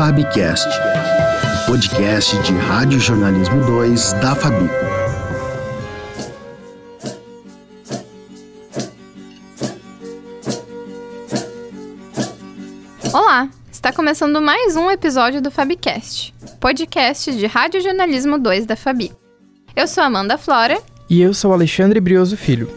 Fabcast, podcast de Rádio Jornalismo 2 da Fabi. Olá, está começando mais um episódio do Fabcast, podcast de Rádio Jornalismo 2 da Fabi. Eu sou Amanda Flora. E eu sou Alexandre Brioso Filho.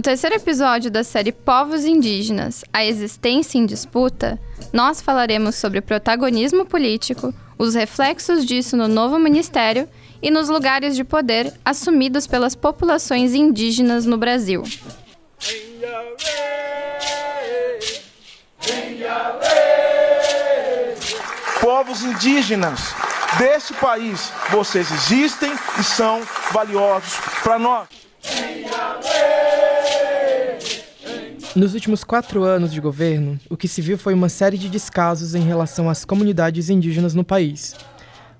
No terceiro episódio da série Povos Indígenas A Existência em Disputa, nós falaremos sobre o protagonismo político, os reflexos disso no novo ministério e nos lugares de poder assumidos pelas populações indígenas no Brasil. Povos indígenas desse país, vocês existem e são valiosos para nós. Nos últimos quatro anos de governo, o que se viu foi uma série de descasos em relação às comunidades indígenas no país.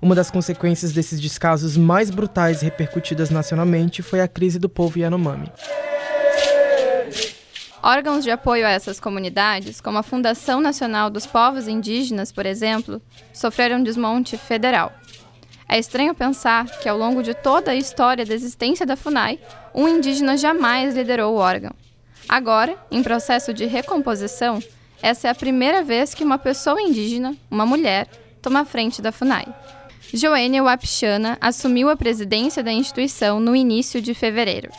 Uma das consequências desses descasos mais brutais repercutidas nacionalmente foi a crise do povo Yanomami. Órgãos de apoio a essas comunidades, como a Fundação Nacional dos Povos Indígenas, por exemplo, sofreram desmonte federal. É estranho pensar que, ao longo de toda a história da existência da FUNAI, um indígena jamais liderou o órgão. Agora, em processo de recomposição, essa é a primeira vez que uma pessoa indígena, uma mulher, toma a frente da FUNAI. Joênia Wapichana assumiu a presidência da instituição no início de fevereiro.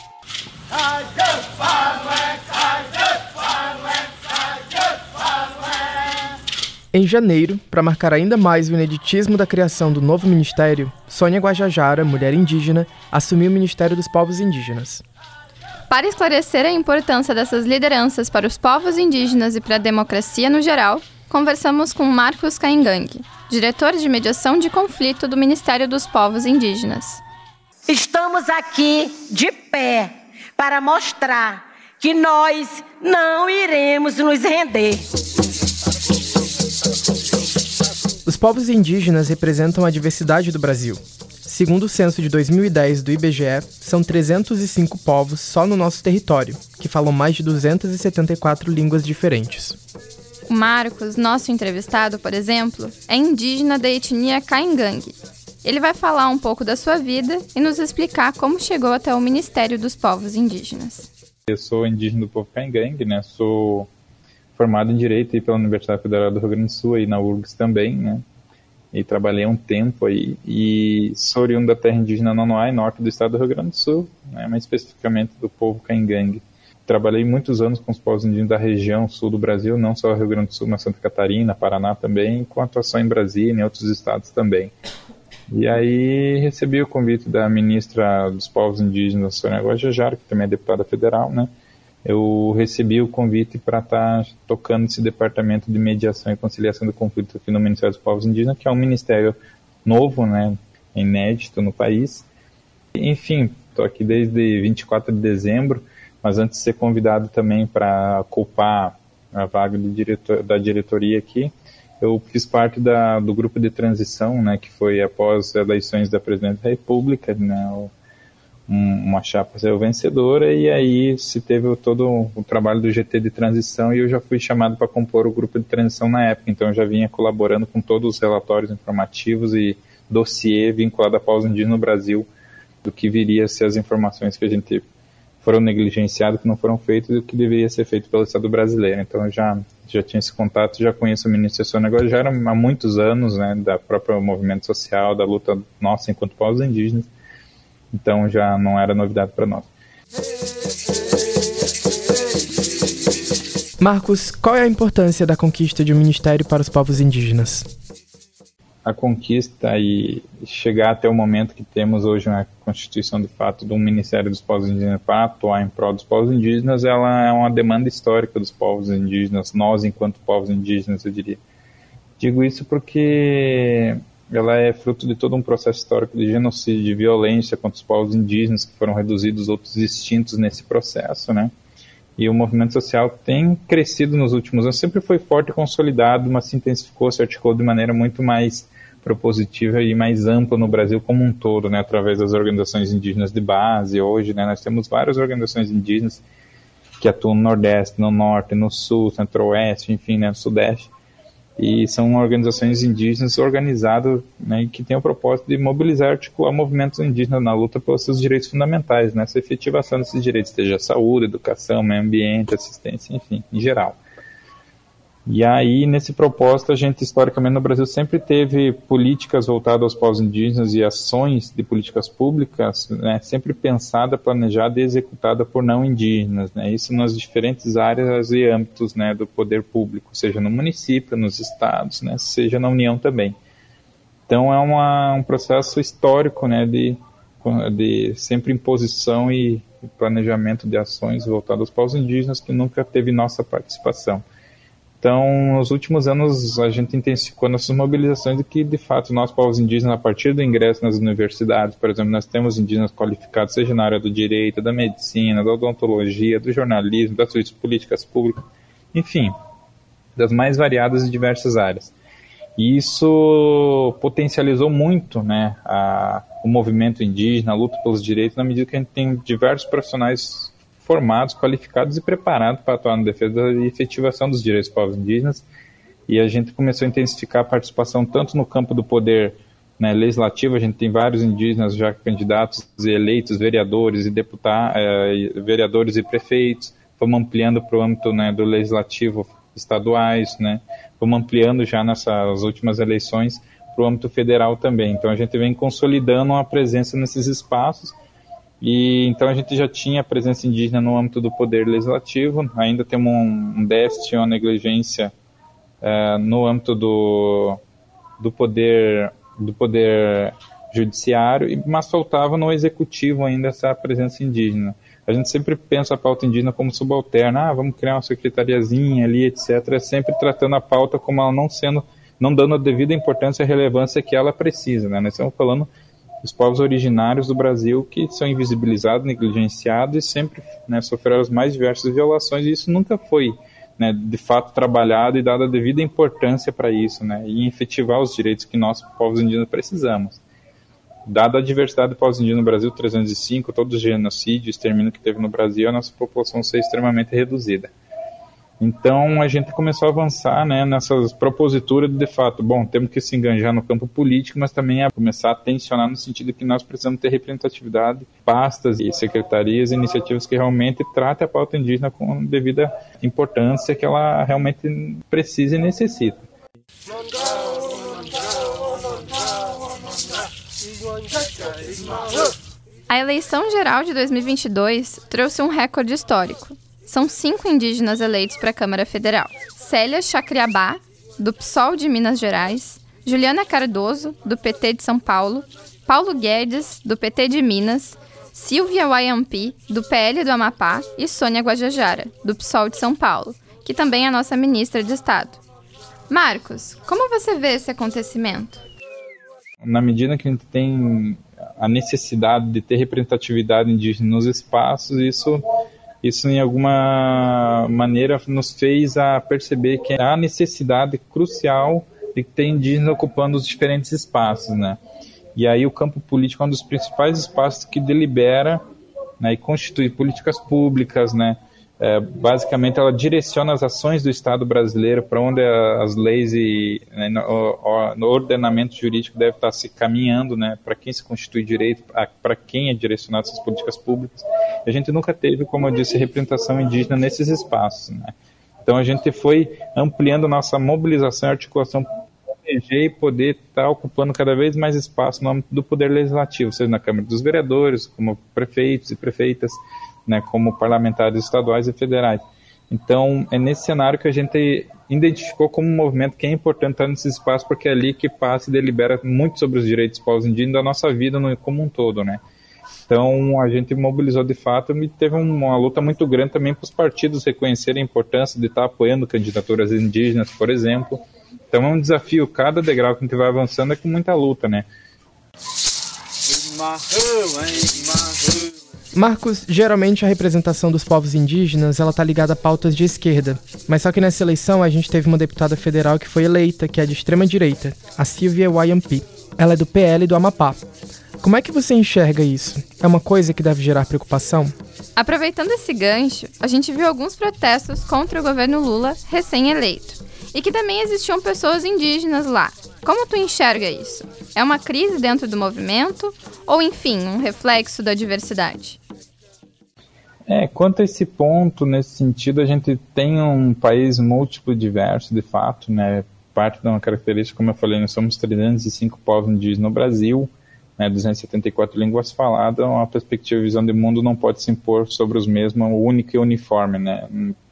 Em janeiro, para marcar ainda mais o ineditismo da criação do novo ministério, Sônia Guajajara, mulher indígena, assumiu o Ministério dos Povos Indígenas. Para esclarecer a importância dessas lideranças para os povos indígenas e para a democracia no geral, conversamos com Marcos Caingang, diretor de mediação de conflito do Ministério dos Povos Indígenas. Estamos aqui de pé para mostrar que nós não iremos nos render. Os povos indígenas representam a diversidade do Brasil. Segundo o censo de 2010 do IBGE, são 305 povos só no nosso território, que falam mais de 274 línguas diferentes. O Marcos, nosso entrevistado, por exemplo, é indígena da etnia Caingang. Ele vai falar um pouco da sua vida e nos explicar como chegou até o Ministério dos Povos Indígenas. Eu sou indígena do povo Caingang, né? Sou formado em Direito pela Universidade Federal do Rio Grande do Sul, e na URGS também, né? E trabalhei um tempo aí, e sou oriundo da terra indígena Nonoai, norte do estado do Rio Grande do Sul, né, mais especificamente do povo Caingangue. Trabalhei muitos anos com os povos indígenas da região sul do Brasil, não só Rio Grande do Sul, mas Santa Catarina, Paraná também, com atuação em Brasília e em outros estados também. E aí recebi o convite da ministra dos povos indígenas, Sônia Guajajara, que também é deputada federal, né, eu recebi o convite para estar tá tocando esse departamento de mediação e conciliação do conflito aqui no Ministério dos Povos Indígenas, que é um ministério novo, né, inédito no país. Enfim, estou aqui desde 24 de dezembro, mas antes de ser convidado também para ocupar a vaga diretor, da diretoria aqui, eu fiz parte da, do grupo de transição, né, que foi após as eleições da presidente da República, né, uma chapa saiu vencedora e aí se teve todo o trabalho do GT de transição e eu já fui chamado para compor o grupo de transição na época, então eu já vinha colaborando com todos os relatórios informativos e dossiê vinculado à pausa indígena no Brasil, do que viria a ser as informações que a gente foram negligenciadas, que não foram feitas e o que deveria ser feito pelo Estado brasileiro. Então eu já já tinha esse contato, já conheço o ministro Sônia era há muitos anos, né, da própria movimento social, da luta nossa enquanto povos indígenas então já não era novidade para nós. Marcos, qual é a importância da conquista de um ministério para os povos indígenas? A conquista e chegar até o momento que temos hoje na Constituição de fato de um Ministério dos Povos Indígenas para atuar em prol dos povos indígenas, ela é uma demanda histórica dos povos indígenas, nós enquanto povos indígenas, eu diria. Digo isso porque ela é fruto de todo um processo histórico de genocídio, de violência contra os povos indígenas que foram reduzidos, outros extintos nesse processo, né? E o movimento social tem crescido nos últimos anos, sempre foi forte e consolidado, mas se intensificou, se articulou de maneira muito mais propositiva e mais ampla no Brasil como um todo, né, através das organizações indígenas de base. Hoje, né, nós temos várias organizações indígenas que atuam no Nordeste, no Norte, no Sul, Centro-Oeste, enfim, né, no Sudeste, e são organizações indígenas organizadas né, que têm o propósito de mobilizar e articular movimentos indígenas na luta pelos seus direitos fundamentais, nessa né, efetivação desses direitos, seja saúde, educação, meio ambiente, assistência, enfim, em geral. E aí, nesse propósito, a gente, historicamente, no Brasil sempre teve políticas voltadas aos povos indígenas e ações de políticas públicas né, sempre pensada, planejada e executada por não indígenas. Né, isso nas diferentes áreas e âmbitos né, do poder público, seja no município, nos estados, né, seja na União também. Então, é uma, um processo histórico né, de, de sempre imposição e planejamento de ações voltadas aos povos indígenas que nunca teve nossa participação. Então, nos últimos anos, a gente intensificou nossas mobilizações de que, de fato, nós, povos indígenas, a partir do ingresso nas universidades, por exemplo, nós temos indígenas qualificados, seja na área do direito, da medicina, da odontologia, do jornalismo, das políticas públicas, enfim, das mais variadas e diversas áreas. E isso potencializou muito né, a, o movimento indígena, a luta pelos direitos, na medida que a gente tem diversos profissionais formados, qualificados e preparados para atuar na defesa e efetivação dos direitos dos povos indígenas. E a gente começou a intensificar a participação tanto no campo do poder né, legislativo, a gente tem vários indígenas já candidatos e eleitos, vereadores e deputados, eh, vereadores e prefeitos, vamos ampliando para o âmbito né, do legislativo estaduais, né, ampliando já nessas últimas eleições para o âmbito federal também. Então a gente vem consolidando a presença nesses espaços e então a gente já tinha presença indígena no âmbito do poder legislativo, ainda temos um, déficit, uma negligência uh, no âmbito do, do poder do poder judiciário, mas faltava no executivo ainda essa presença indígena. A gente sempre pensa a pauta indígena como subalterna, ah, vamos criar uma secretariazinha ali, etc. Sempre tratando a pauta como ela não sendo, não dando a devida importância e relevância que ela precisa, né? Nós estamos falando os povos originários do Brasil que são invisibilizados, negligenciados e sempre né, sofreram as mais diversas violações, e isso nunca foi né, de fato trabalhado e dada a devida importância para isso, né, e efetivar os direitos que nós, povos indígenas, precisamos. Dada a diversidade de povos indígenas no Brasil, 305, todos os genocídios, extermínio que teve no Brasil, a nossa população ser extremamente reduzida. Então a gente começou a avançar né, nessas proposituras de, de fato, bom, temos que se enganjar no campo político, mas também a começar a tensionar no sentido que nós precisamos ter representatividade, pastas e secretarias, iniciativas que realmente tratem a pauta indígena com devida importância que ela realmente precisa e necessita. A eleição geral de 2022 trouxe um recorde histórico são cinco indígenas eleitos para a Câmara Federal: Célia Chacriabá, do PSOL de Minas Gerais, Juliana Cardoso, do PT de São Paulo, Paulo Guedes, do PT de Minas, Silvia Wayampi, do PL do Amapá, e Sônia Guajajara, do PSOL de São Paulo, que também é nossa ministra de Estado. Marcos, como você vê esse acontecimento? Na medida que a gente tem a necessidade de ter representatividade indígena nos espaços, isso isso em alguma maneira nos fez a perceber que há necessidade crucial de ter indígenas ocupando os diferentes espaços, né? E aí o campo político é um dos principais espaços que delibera né, e constitui políticas públicas, né? É, basicamente ela direciona as ações do Estado brasileiro para onde as leis e né, no, no, ordenamento jurídico deve estar se caminhando, né, para quem se constitui direito, para quem é direcionado essas políticas públicas. A gente nunca teve, como eu disse, representação indígena nesses espaços. Né. Então a gente foi ampliando nossa mobilização e articulação e poder estar ocupando cada vez mais espaço no âmbito do poder legislativo, seja na Câmara dos Vereadores, como prefeitos e prefeitas, né, como parlamentares estaduais e federais. Então, é nesse cenário que a gente identificou como um movimento que é importante estar nesse espaço, porque é ali que passa e delibera muito sobre os direitos dos povos indígenas da nossa vida como um todo, né? Então, a gente mobilizou de fato e teve uma luta muito grande também para os partidos reconhecerem a importância de estar apoiando candidaturas indígenas, por exemplo. Então, é um desafio, cada degrau que a gente vai avançando é com muita luta, né? Marcos, geralmente a representação dos povos indígenas ela tá ligada a pautas de esquerda, mas só que nessa eleição a gente teve uma deputada federal que foi eleita, que é de extrema direita, a Silvia Wayampi. Ela é do PL do Amapá. Como é que você enxerga isso? É uma coisa que deve gerar preocupação? Aproveitando esse gancho, a gente viu alguns protestos contra o governo Lula recém-eleito. e que também existiam pessoas indígenas lá. Como tu enxerga isso? É uma crise dentro do movimento ou, enfim, um reflexo da diversidade? É, quanto a esse ponto, nesse sentido, a gente tem um país múltiplo diverso, de fato, né? Parte de uma característica, como eu falei, nós somos 305 povos indígenas no Brasil, né, 274 línguas faladas, uma perspectiva e visão de mundo não pode se impor sobre os mesmos, única e uniforme, né?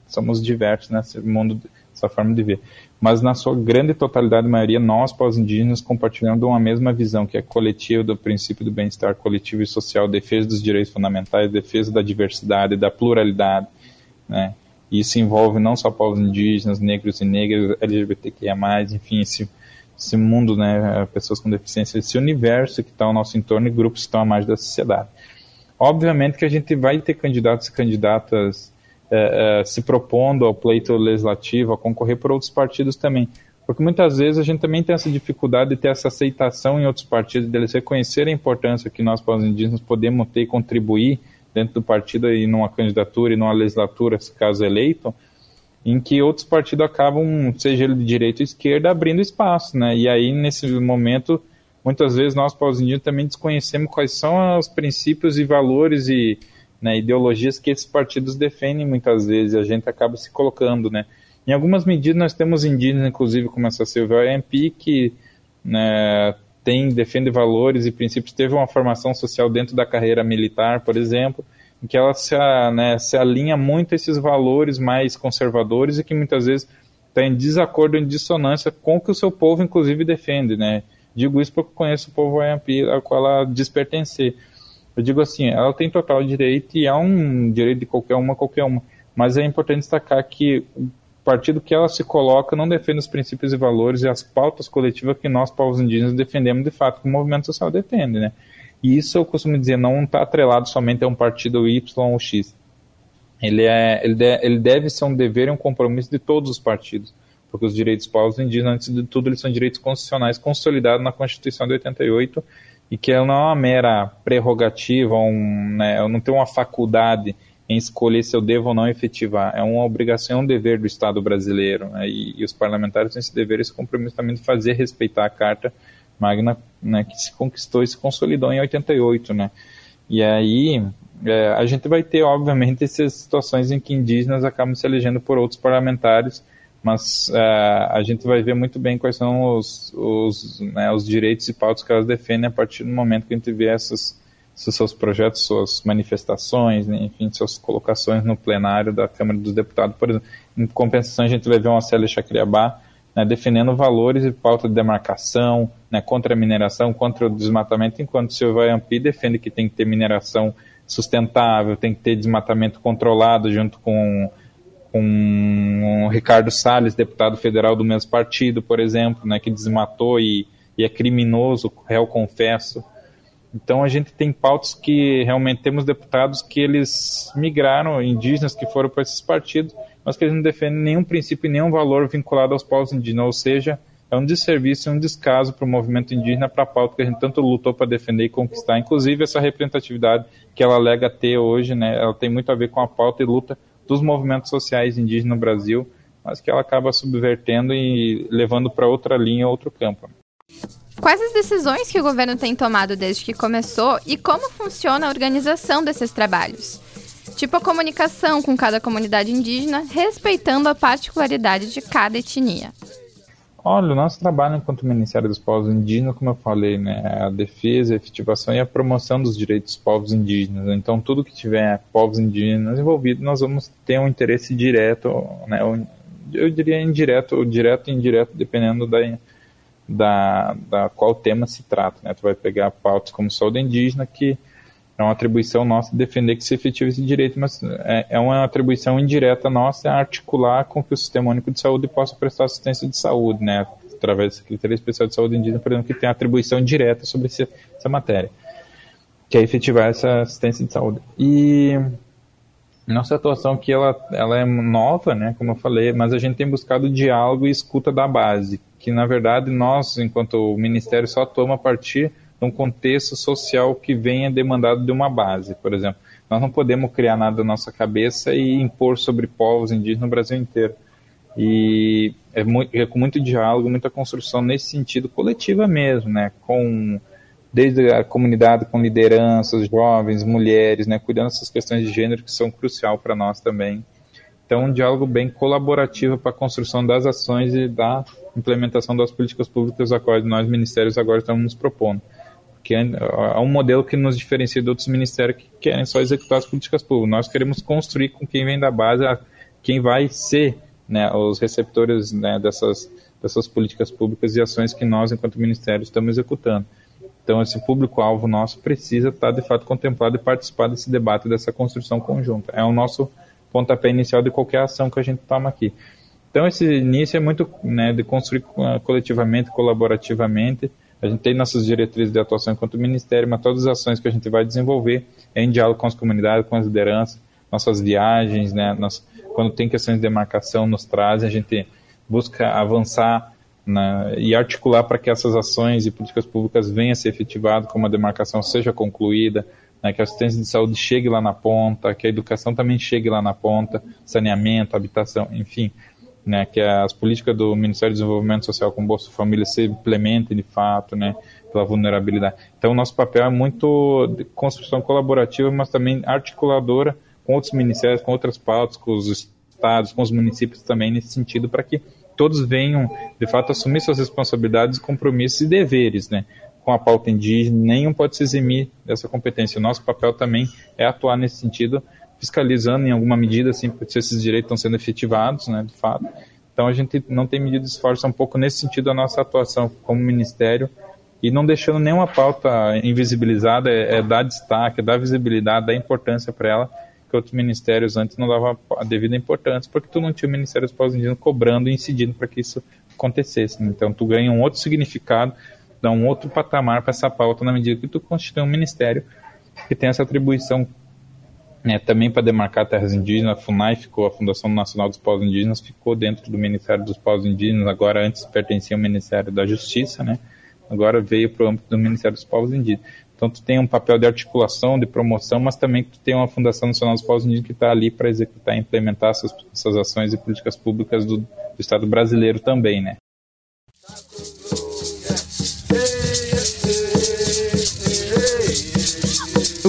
Somos diversos nesse mundo, essa forma de ver. Mas na sua grande totalidade, maioria, nós, povos indígenas, compartilhando uma mesma visão, que é coletiva do princípio do bem-estar coletivo e social, defesa dos direitos fundamentais, defesa da diversidade, da pluralidade, né? Isso envolve não só povos indígenas, negros e negras, LGBTQIA+, enfim, esse esse mundo, né, pessoas com deficiência, esse universo que está ao nosso entorno e grupos que estão à margem da sociedade. Obviamente que a gente vai ter candidatos e candidatas é, é, se propondo ao pleito legislativo, a concorrer por outros partidos também. Porque muitas vezes a gente também tem essa dificuldade de ter essa aceitação em outros partidos, deles reconhecerem a importância que nós, povos indígenas, podemos ter e contribuir dentro do partido e numa candidatura e numa legislatura, se caso eleito, em que outros partidos acabam, seja ele de direita ou esquerda, abrindo espaço, né? E aí, nesse momento, muitas vezes nós, povos indígenas, também desconhecemos quais são os princípios e valores e né, ideologias que esses partidos defendem muitas vezes, e a gente acaba se colocando, né? Em algumas medidas nós temos indígenas, inclusive como essa Silvia MP, que né, tem, defende valores e princípios, teve uma formação social dentro da carreira militar, por exemplo, em que ela se, né, se alinha muito a esses valores mais conservadores e que muitas vezes está em desacordo, em dissonância com o que o seu povo, inclusive, defende, né? Digo isso porque conheço o povo Ayampi, ao qual ela diz pertencer. Eu digo assim, ela tem total direito e é um direito de qualquer uma, qualquer uma. Mas é importante destacar que o partido que ela se coloca não defende os princípios e valores e as pautas coletivas que nós, povos indígenas, defendemos de fato, que o movimento social defende, né? E isso eu costumo dizer, não está atrelado somente a um partido Y ou X. Ele, é, ele, de, ele deve ser um dever e um compromisso de todos os partidos, porque os direitos povos indígenas, antes de tudo, eles são direitos constitucionais consolidados na Constituição de 88 e que não é uma mera prerrogativa, um, né, não tem uma faculdade em escolher se eu devo ou não efetivar. É uma obrigação, é um dever do Estado brasileiro. Né, e, e, os parlamentares têm esse dever, esse compromisso também de fazer respeitar a Carta Magna, né, que se conquistou e se consolidou em 88, né? E aí é, a gente vai ter, obviamente, essas situações em que indígenas acabam se elegendo por outros parlamentares, mas é, a gente vai ver muito bem quais são os, os, né, os direitos e pautas que elas defendem a partir do momento que a gente vê essas, esses seus projetos, suas manifestações, né, enfim, suas colocações no plenário da Câmara dos Deputados. Por exemplo, em compensação, a gente vai ver uma Célia Chacriabá né, defendendo valores e pauta de demarcação, né, contra a mineração, contra o desmatamento, enquanto o Silvio Ampi defende que tem que ter mineração sustentável, tem que ter desmatamento controlado junto com, com o Ricardo Salles, deputado federal do mesmo partido, por exemplo, né, que desmatou e, e é criminoso, réu confesso. Então a gente tem pautas que realmente temos deputados que eles migraram, indígenas que foram para esses partidos, mas que eles não defendem nenhum princípio e nenhum valor vinculado aos povos indígenas, ou seja, é um desserviço e um descaso para o movimento indígena, para a pauta que a gente tanto lutou para defender e conquistar. Inclusive, essa representatividade que ela alega ter hoje, né, ela tem muito a ver com a pauta e luta dos movimentos sociais indígenas no Brasil, mas que ela acaba subvertendo e levando para outra linha, outro campo. Quais as decisões que o governo tem tomado desde que começou e como funciona a organização desses trabalhos? Tipo a comunicação com cada comunidade indígena, respeitando a particularidade de cada etnia. Olha, o nosso trabalho enquanto Ministério dos Povos Indígenas, como eu falei, né, é a defesa, a efetivação e a promoção dos direitos dos povos indígenas. Então, tudo que tiver povos indígenas envolvidos, nós vamos ter um interesse direto, né, eu diria indireto, direto e indireto, dependendo da, da, da qual tema se trata. Né? Tu vai pegar pautas como saúde indígena, que é uma atribuição nossa defender que se efetive esse direito, mas é, é uma atribuição indireta nossa articular com que o Sistema Único de Saúde possa prestar assistência de saúde, né, através da Secretaria Especial de Saúde Indígena, por exemplo, que tem atribuição direta sobre esse, essa matéria, que é efetivar essa assistência de saúde. E nossa atuação aqui ela, ela é nova, né, como eu falei, mas a gente tem buscado diálogo e escuta da base, que na verdade nós, enquanto o Ministério, só atuamos a partir num contexto social que venha demandado de uma base, por exemplo. Nós não podemos criar nada na nossa cabeça e impor sobre povos indígenas no Brasil inteiro. E é, muito, é com muito diálogo, muita construção nesse sentido coletiva mesmo, né? Com desde a comunidade com lideranças, jovens, mulheres, né, cuidando dessas questões de gênero que são crucial para nós também. Então, um diálogo bem colaborativo para a construção das ações e da implementação das políticas públicas a quais nós, ministérios, agora estamos nos propondo. É, é um modelo que nos diferencia de outros ministérios que querem só executar as políticas públicas. Nós queremos construir com quem vem da base, quem vai ser né, os receptores né, dessas, dessas políticas públicas e ações que nós, enquanto ministério, estamos executando. Então, esse público-alvo nosso precisa estar, de fato, contemplado e participar desse debate, dessa construção conjunta. É o nosso pontapé inicial de qualquer ação que a gente toma aqui. Então, esse início é muito né, de construir coletivamente, colaborativamente. A gente tem nossas diretrizes de atuação enquanto ministério, mas todas as ações que a gente vai desenvolver é em diálogo com as comunidades, com as lideranças, nossas viagens, né, nós, quando tem questões de demarcação, nos traz, a gente busca avançar né, e articular para que essas ações e políticas públicas venham a ser efetivadas, como a demarcação seja concluída, né, que a assistência de saúde chegue lá na ponta, que a educação também chegue lá na ponta, saneamento, habitação, enfim, né, que as políticas do Ministério do Desenvolvimento Social com Bolsa Família se implementem de fato, né, pela vulnerabilidade. Então, nosso papel é muito de construção colaborativa, mas também articuladora com outros ministérios, com outras pautas, com os estados, com os municípios também nesse sentido, para que todos venham, de fato, assumir suas responsabilidades, compromissos e deveres, né? Com a pauta indígena, nenhum pode se eximir dessa competência. O nosso papel também é atuar nesse sentido, fiscalizando em alguma medida, assim, se esses direitos estão sendo efetivados, né, de fato. Então a gente não tem medido esforço um pouco nesse sentido a nossa atuação como ministério e não deixando nenhuma pauta invisibilizada, é, é dar destaque, é dar visibilidade, dar importância para ela que outros ministérios antes não davam a devida importância, porque tu não tinha o Ministério dos Povos Indígenas cobrando e incidindo para que isso acontecesse. Né? Então tu ganha um outro significado, dá um outro patamar para essa pauta na medida que tu constitui um ministério que tem essa atribuição né, também para demarcar terras indígenas. A FUNAI ficou, a Fundação Nacional dos Povos Indígenas ficou dentro do Ministério dos Povos Indígenas, agora antes pertencia ao Ministério da Justiça, né? agora veio para o âmbito do Ministério dos Povos Indígenas. Então, tu tem um papel de articulação, de promoção, mas também tu tem uma Fundação Nacional dos Povos Indígenas que está ali para executar e implementar essas, essas ações e políticas públicas do, do Estado brasileiro também, né?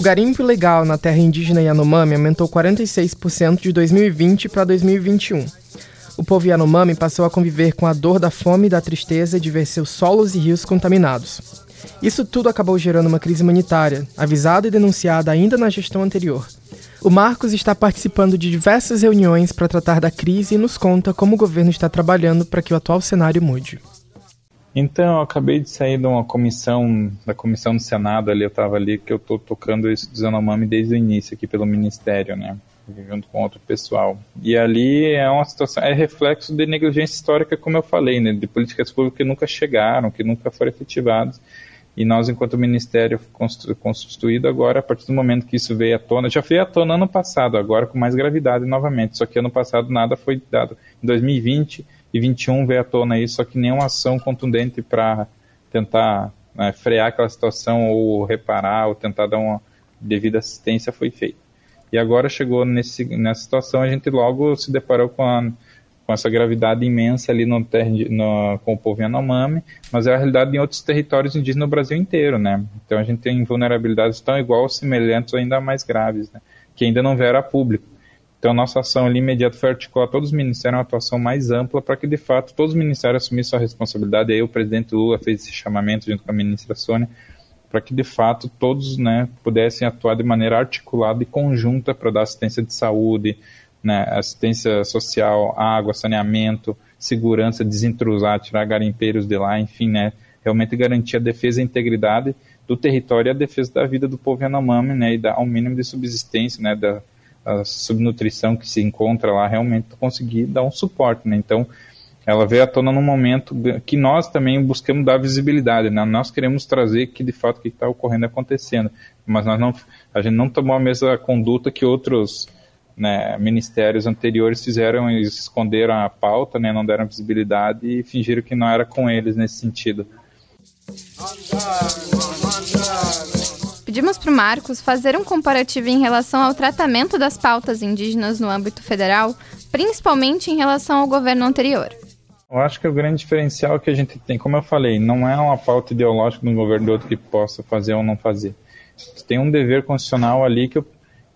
Garimpo ilegal na terra indígena Yanomami aumentou 46% de 2020 para 2021. O povo Yanomami passou a conviver com a dor da fome e da tristeza de ver seus solos e rios contaminados. Isso tudo acabou gerando uma crise humanitária, avisada e denunciada ainda na gestão anterior. O Marcos está participando de diversas reuniões para tratar da crise e nos conta como o governo está trabalhando para que o atual cenário mude. Então, eu acabei de sair de uma comissão, da comissão do Senado ali, eu estava ali, que eu estou tocando isso do Zanomami desde o início aqui pelo Ministério, né? junto com outro pessoal. E ali é uma situação, é reflexo de negligência histórica, como eu falei, né, de políticas públicas que nunca chegaram, que nunca foram efetivadas. E nós, enquanto Ministério constituído agora, a partir do momento que isso veio à tona, já veio à tona ano passado, agora com mais gravidade novamente, só que ano passado nada foi dado. Em 2020 e 2021 veio à tona isso, só que nenhuma ação contundente para tentar né, frear aquela situação ou reparar ou tentar dar uma devida assistência foi feita. E agora chegou nesse, nessa situação, a gente logo se deparou com, a, com essa gravidade imensa ali no, no, com o povo Yanomami, mas é a realidade em outros territórios indígenas no Brasil inteiro, né? Então a gente tem vulnerabilidades tão igual semelhantes ainda mais graves, né? Que ainda não vieram a público. Então, nossa ação ali imediata foi articular todos os ministérios, uma atuação mais ampla, para que, de fato, todos os ministérios assumissem sua responsabilidade. E aí o presidente Lula fez esse chamamento junto com a ministra Sônia, para que de fato todos né, pudessem atuar de maneira articulada e conjunta para dar assistência de saúde, né, assistência social, água, saneamento, segurança, desintrusar, tirar garimpeiros de lá, enfim, né, realmente garantir a defesa e a integridade do território e a defesa da vida do povo Yanomami, né, e dar um mínimo de subsistência, né, da subnutrição que se encontra lá, realmente conseguir dar um suporte, né, então ela veio à tona num momento que nós também buscamos dar visibilidade, né? Nós queremos trazer que de fato o que está ocorrendo acontecendo, mas nós não, a gente não tomou a mesma conduta que outros né, ministérios anteriores fizeram, eles esconderam a pauta, né, não deram visibilidade e fingiram que não era com eles nesse sentido. Pedimos para o Marcos fazer um comparativo em relação ao tratamento das pautas indígenas no âmbito federal principalmente em relação ao governo anterior. Eu acho que o grande diferencial que a gente tem, como eu falei, não é uma pauta ideológica de um governo do outro que possa fazer ou não fazer. Tem um dever constitucional ali que,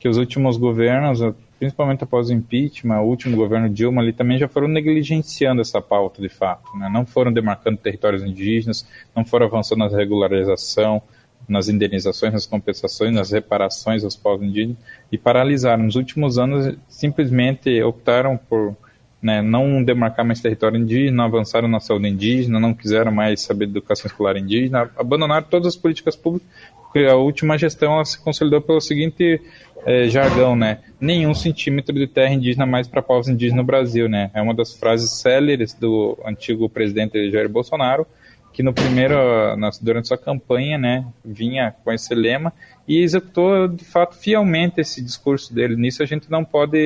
que os últimos governos, principalmente após o impeachment, o último governo Dilma ali também já foram negligenciando essa pauta de fato. Né? Não foram demarcando territórios indígenas, não foram avançando na regularização, nas indenizações, nas compensações, nas reparações aos povos indígenas e paralisaram. Nos últimos anos, simplesmente optaram por né, não demarcar mais território indígena, avançaram na saúde indígena, não quiseram mais saber educação escolar indígena, abandonaram todas as políticas públicas, porque a última gestão se consolidou pelo seguinte é, jargão, né, nenhum centímetro de terra indígena mais para povos indígenas no Brasil, né, é uma das frases céleres do antigo presidente Jair Bolsonaro, que no primeiro, durante sua campanha, né, vinha com esse lema e executou de fato fielmente esse discurso dele. Nisso a gente não pode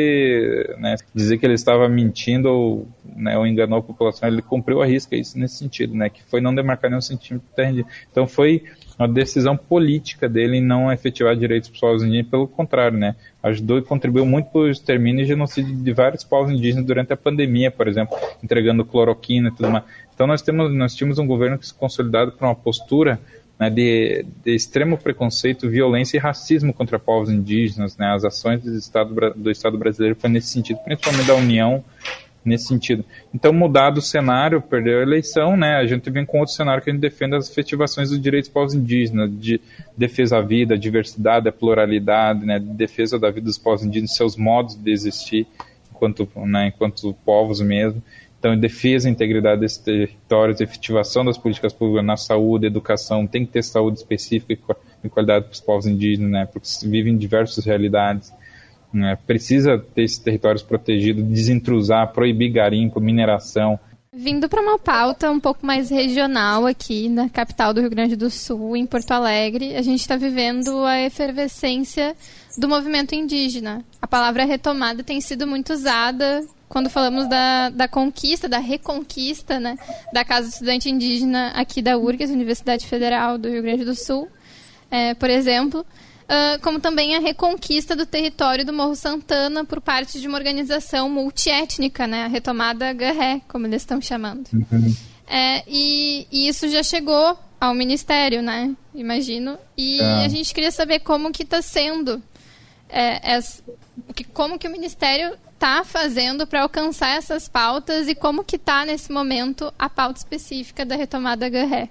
né, dizer que ele estava mentindo ou, né, ou enganou a população. Ele cumpriu a risca isso nesse sentido, né, que foi não demarcar nenhum centímetro de. Então foi uma decisão política dele em não efetivar direitos povos indígenas, pelo contrário, né, ajudou e contribuiu muito para o extermínio e genocídio de vários povos indígenas durante a pandemia, por exemplo, entregando cloroquina e tudo mais. Então nós temos nós tínhamos um governo que se consolidado para uma postura né, de, de, extremo preconceito, violência e racismo contra povos indígenas. Né, as ações do Estado, do Estado brasileiro foi nesse sentido, principalmente da União nesse sentido. Então, mudado o cenário, perdeu a eleição, né? A gente vem com outro cenário que a gente defende as efetivações dos direitos povos indígenas, de defesa à vida, à diversidade, à pluralidade, né? De defesa da vida dos povos indígenas, seus modos de existir enquanto, né, enquanto povos mesmo. Então, defesa e integridade desses territórios, efetivação das políticas públicas na saúde, educação, tem que ter saúde específica e qualidade para os povos indígenas, né, porque vivem em diversas realidades. Né, precisa ter esses territórios protegidos, desintrusar, proibir garimpo, mineração. Vindo para uma pauta um pouco mais regional aqui na capital do Rio Grande do Sul, em Porto Alegre, a gente está vivendo a efervescência do movimento indígena. A palavra retomada tem sido muito usada quando falamos da, da conquista, da reconquista, né, da Casa do Estudante Indígena aqui da URGS, Universidade Federal do Rio Grande do Sul, é, por exemplo, uh, como também a reconquista do território do Morro Santana por parte de uma organização multiétnica, né, a retomada Garré, como eles estão chamando. Uhum. É, e, e, isso já chegou ao Ministério, né, imagino, e é. a gente queria saber como que está sendo, é, como que o Ministério está fazendo para alcançar essas pautas e como que está nesse momento a pauta específica da retomada Garré?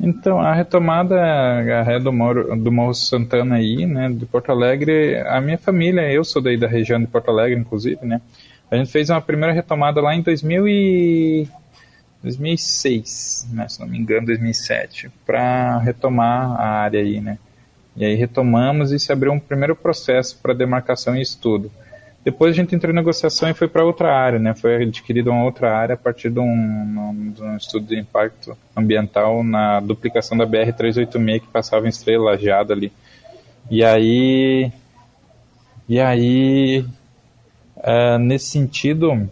Então, a retomada Garré do Morro, do Morro Santana aí, né, de Porto Alegre, a minha família, eu sou daí da região de Porto Alegre, inclusive, né, a gente fez uma primeira retomada lá em 2000 e... 2006, né, se não me engano, 2007, para retomar a área aí, né. E aí retomamos e se abriu um primeiro processo para demarcação e estudo. Depois a gente entrou em negociação e foi para outra área, né? Foi adquirida uma outra área a partir de um, de um, estudo de impacto ambiental na duplicação da BR-386 que passava em Estrela Lajeada ali. E aí, e aí, uh, nesse sentido,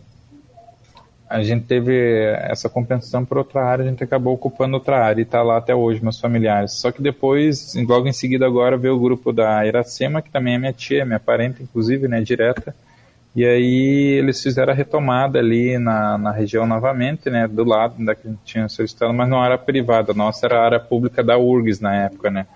a gente teve essa compensação por outra área, a gente acabou ocupando outra área e está lá até hoje, meus familiares. Só que depois, logo em seguida agora, veio o grupo da Iracema, que também é minha tia, minha parente, inclusive, né, direta. E aí eles fizeram a retomada ali na, na região novamente, né, do lado da que a gente tinha solicitado, mas não era privada, nossa era a área pública da URGS na época, né.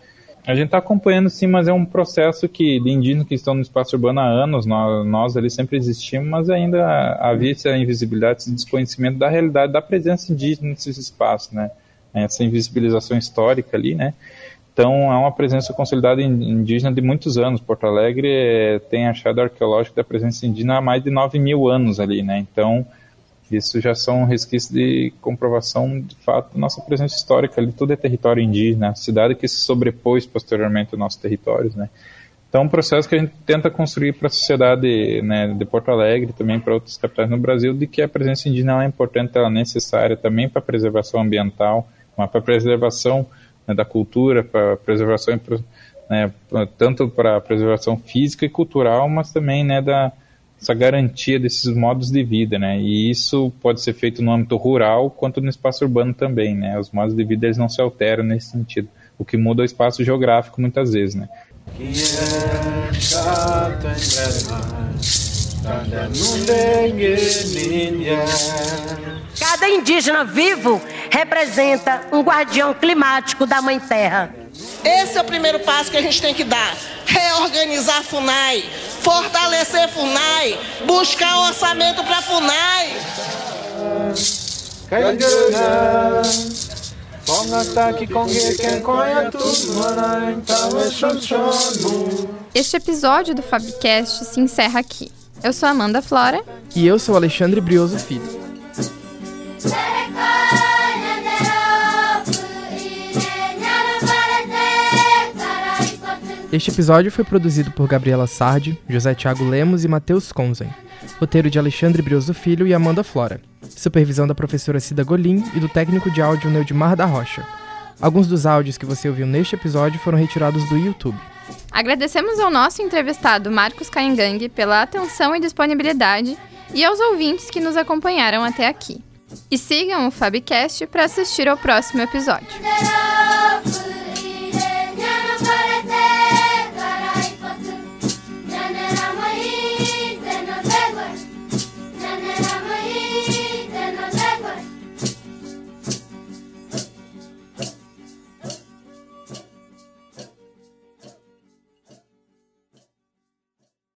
A gente está acompanhando sim, mas é um processo que de indígenas que estão no espaço urbano há anos, nós, nós ali sempre existimos, mas ainda havia essa invisibilidade, esse desconhecimento da realidade da presença indígena nesses espaços, né? Essa invisibilização histórica ali, né? Então, há uma presença consolidada indígena de muitos anos. Porto Alegre é, tem achado arqueológico da presença indígena há mais de 9 mil anos ali, né? Então, isso já são resquícios de comprovação, de fato, nossa presença histórica. Ali tudo é território indígena, cidade que se sobrepôs posteriormente aos nossos territórios, né? Então, é um processo que a gente tenta construir para a sociedade né, de Porto Alegre, também para outras capitais no Brasil, de que a presença indígena é importante, ela é necessária também para a preservação ambiental, para a preservação né, da cultura, para a preservação, né, tanto para a preservação física e cultural, mas também né, da, essa garantia desses modos de vida, né? E isso pode ser feito no âmbito rural quanto no espaço urbano também, né? Os modos de vida eles não se alteram nesse sentido. O que muda é o espaço geográfico muitas vezes, né? Cada indígena vivo representa um guardião climático da Mãe Terra. Esse é o primeiro passo que a gente tem que dar. Reorganizar a FUNAI, fortalecer a FUNAI, buscar orçamento para a FUNAI. Este episódio do Fabcast se encerra aqui. Eu sou Amanda Flora. E eu sou Alexandre Brioso Filho. Este episódio foi produzido por Gabriela Sardi, José Thiago Lemos e Matheus Conzen. Roteiro de Alexandre Brioso Filho e Amanda Flora. Supervisão da professora Cida Golim e do técnico de áudio Neudimar da Rocha. Alguns dos áudios que você ouviu neste episódio foram retirados do YouTube. Agradecemos ao nosso entrevistado Marcos Caingang pela atenção e disponibilidade e aos ouvintes que nos acompanharam até aqui. E sigam o Fabcast para assistir ao próximo episódio.